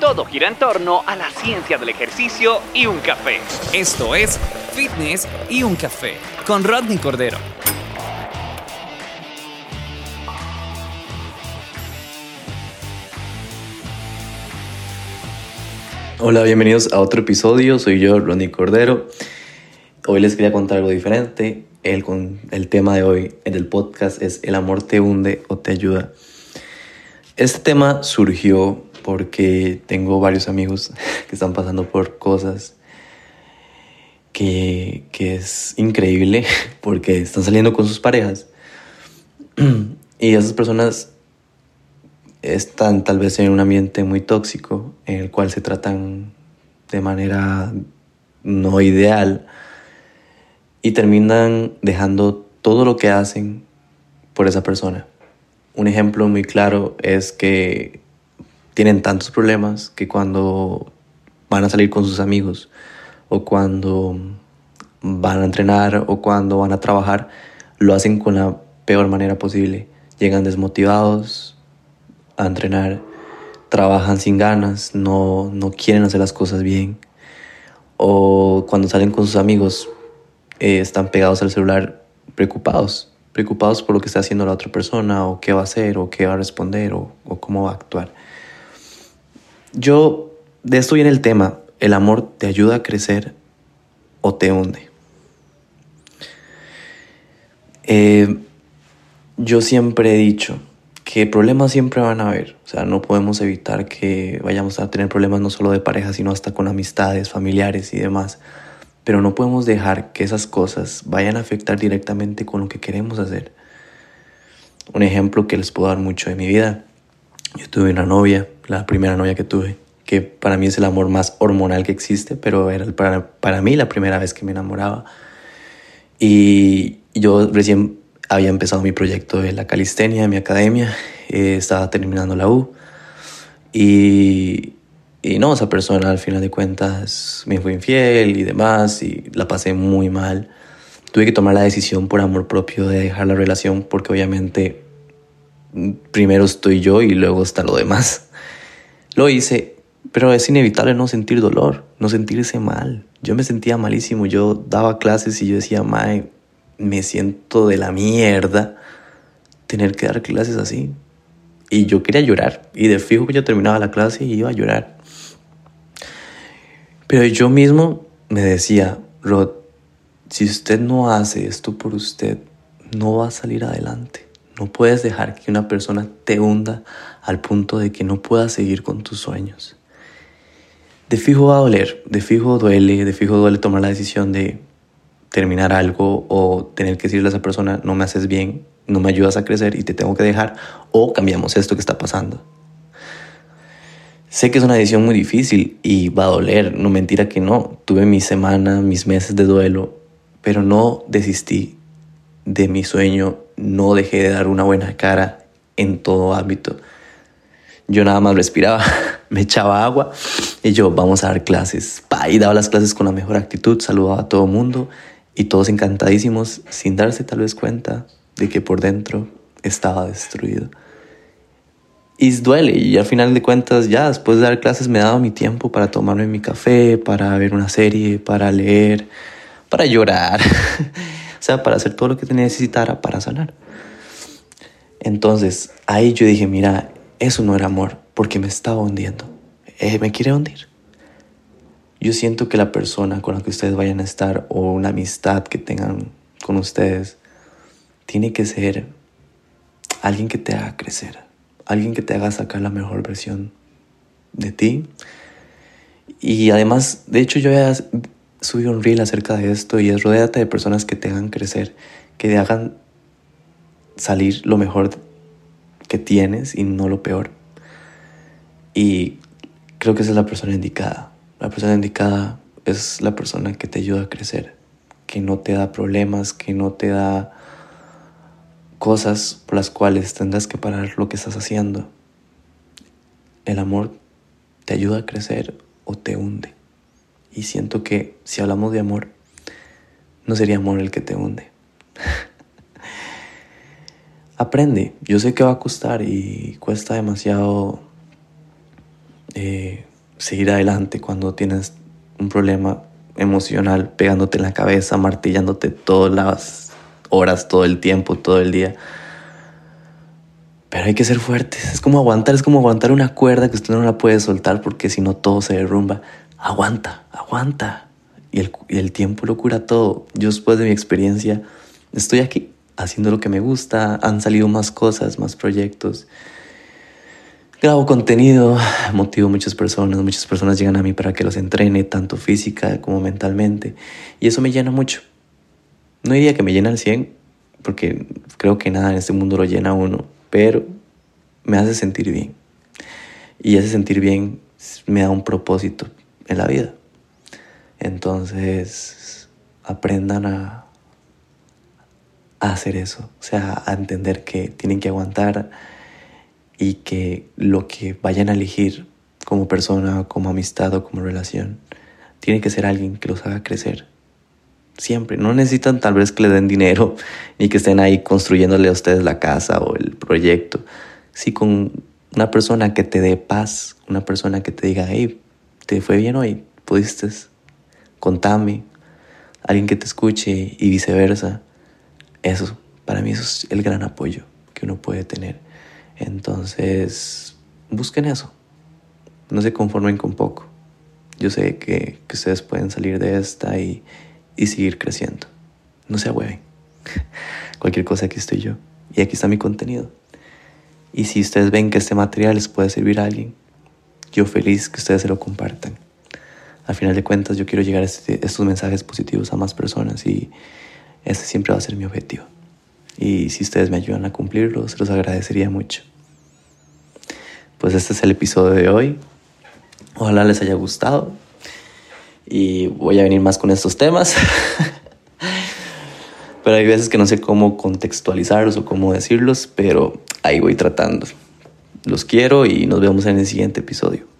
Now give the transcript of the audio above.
Todo gira en torno a la ciencia del ejercicio y un café. Esto es Fitness y un café con Rodney Cordero. Hola, bienvenidos a otro episodio. Soy yo, Rodney Cordero. Hoy les quería contar algo diferente. El, el tema de hoy en el podcast es ¿El amor te hunde o te ayuda? Este tema surgió porque tengo varios amigos que están pasando por cosas que, que es increíble porque están saliendo con sus parejas y esas personas están tal vez en un ambiente muy tóxico en el cual se tratan de manera no ideal y terminan dejando todo lo que hacen por esa persona. Un ejemplo muy claro es que tienen tantos problemas que cuando van a salir con sus amigos o cuando van a entrenar o cuando van a trabajar, lo hacen con la peor manera posible. Llegan desmotivados a entrenar, trabajan sin ganas, no, no quieren hacer las cosas bien. O cuando salen con sus amigos, eh, están pegados al celular preocupados, preocupados por lo que está haciendo la otra persona o qué va a hacer o qué va a responder o, o cómo va a actuar. Yo, de esto viene el tema, ¿el amor te ayuda a crecer o te hunde? Eh, yo siempre he dicho que problemas siempre van a haber, o sea, no podemos evitar que vayamos a tener problemas no solo de pareja, sino hasta con amistades, familiares y demás, pero no podemos dejar que esas cosas vayan a afectar directamente con lo que queremos hacer. Un ejemplo que les puedo dar mucho de mi vida. Yo tuve una novia la primera novia que tuve, que para mí es el amor más hormonal que existe, pero era para, para mí la primera vez que me enamoraba. Y yo recién había empezado mi proyecto de la calistenia, mi academia, eh, estaba terminando la U. Y, y no, esa persona al final de cuentas me fue infiel y demás, y la pasé muy mal. Tuve que tomar la decisión por amor propio de dejar la relación porque obviamente primero estoy yo y luego está lo demás. Lo hice, pero es inevitable no sentir dolor, no sentirse mal. Yo me sentía malísimo, yo daba clases y yo decía, mae, me siento de la mierda tener que dar clases así. Y yo quería llorar, y de fijo que yo terminaba la clase y iba a llorar. Pero yo mismo me decía, Rod, si usted no hace esto por usted, no va a salir adelante. No puedes dejar que una persona te hunda al punto de que no puedas seguir con tus sueños. De fijo va a doler, de fijo duele, de fijo duele tomar la decisión de terminar algo o tener que decirle a esa persona, no me haces bien, no me ayudas a crecer y te tengo que dejar o cambiamos esto que está pasando. Sé que es una decisión muy difícil y va a doler, no mentira que no. Tuve mi semana, mis meses de duelo, pero no desistí de mi sueño, no dejé de dar una buena cara en todo ámbito. Yo nada más respiraba, me echaba agua y yo, vamos a dar clases. y daba las clases con la mejor actitud, saludaba a todo mundo y todos encantadísimos sin darse tal vez cuenta de que por dentro estaba destruido. Y duele, y al final de cuentas ya después de dar clases me daba mi tiempo para tomarme mi café, para ver una serie, para leer, para llorar, sea, para hacer todo lo que necesitara para sanar. Entonces ahí yo dije, mira, eso no era amor, porque me estaba hundiendo. Eh, me quiere hundir. Yo siento que la persona con la que ustedes vayan a estar o una amistad que tengan con ustedes tiene que ser alguien que te haga crecer, alguien que te haga sacar la mejor versión de ti. Y además, de hecho, yo ya subí un reel acerca de esto y es rodeate de personas que te hagan crecer, que te hagan salir lo mejor que tienes y no lo peor. Y creo que esa es la persona indicada. La persona indicada es la persona que te ayuda a crecer, que no te da problemas, que no te da cosas por las cuales tendrás que parar lo que estás haciendo. El amor te ayuda a crecer o te hunde. Y siento que si hablamos de amor, no sería amor el que te hunde. Aprende, yo sé que va a costar y cuesta demasiado eh, seguir adelante cuando tienes un problema emocional pegándote en la cabeza, martillándote todas las horas, todo el tiempo, todo el día. Pero hay que ser fuertes. Es como aguantar, es como aguantar una cuerda que usted no la puede soltar porque si no todo se derrumba. Aguanta, aguanta. Y el, tiempo lo cura todo. Yo después de mi experiencia estoy aquí haciendo lo que me gusta. Han salido más cosas, más proyectos. Grabo contenido, motivo a muchas personas, muchas personas llegan a mí para que los entrene, tanto física como mentalmente, y eso me llena mucho. No diría que me llena al 100, porque creo que nada en este mundo lo llena uno, pero me hace sentir bien. Y ese sentir bien me da un propósito en la vida. Entonces, aprendan a, hacer eso, o sea, a entender que tienen que aguantar y que lo que vayan a elegir como persona, como amistad o como relación, tiene que ser alguien que los haga crecer. Siempre. No necesitan tal vez que le den dinero ni que estén ahí construyéndole a ustedes la casa o el proyecto. Sí, con una persona que te dé paz, una persona que te diga, hey, te fue bien hoy, pudiste, contame, alguien que te escuche y viceversa. Eso, para mí es el gran apoyo que uno puede tener. Entonces, busquen eso. No se conformen con poco. Yo sé que, ustedes pueden salir de esta y, y seguir creciendo. No se ahueven. Cualquier cosa aquí estoy yo. Y aquí está mi contenido. Y si ustedes ven que este material les puede servir a alguien, yo feliz que ustedes se lo compartan. Al final de cuentas, yo quiero llegar a este, estos mensajes positivos a más personas y ese siempre va a ser mi objetivo. Y si ustedes me ayudan a cumplirlo, se los agradecería mucho. Pues este es el episodio de hoy. Ojalá les haya gustado. Y voy a venir más con estos temas. pero hay veces que no sé cómo contextualizarlos o cómo decirlos, pero ahí voy tratando. Los quiero y nos vemos en el siguiente episodio.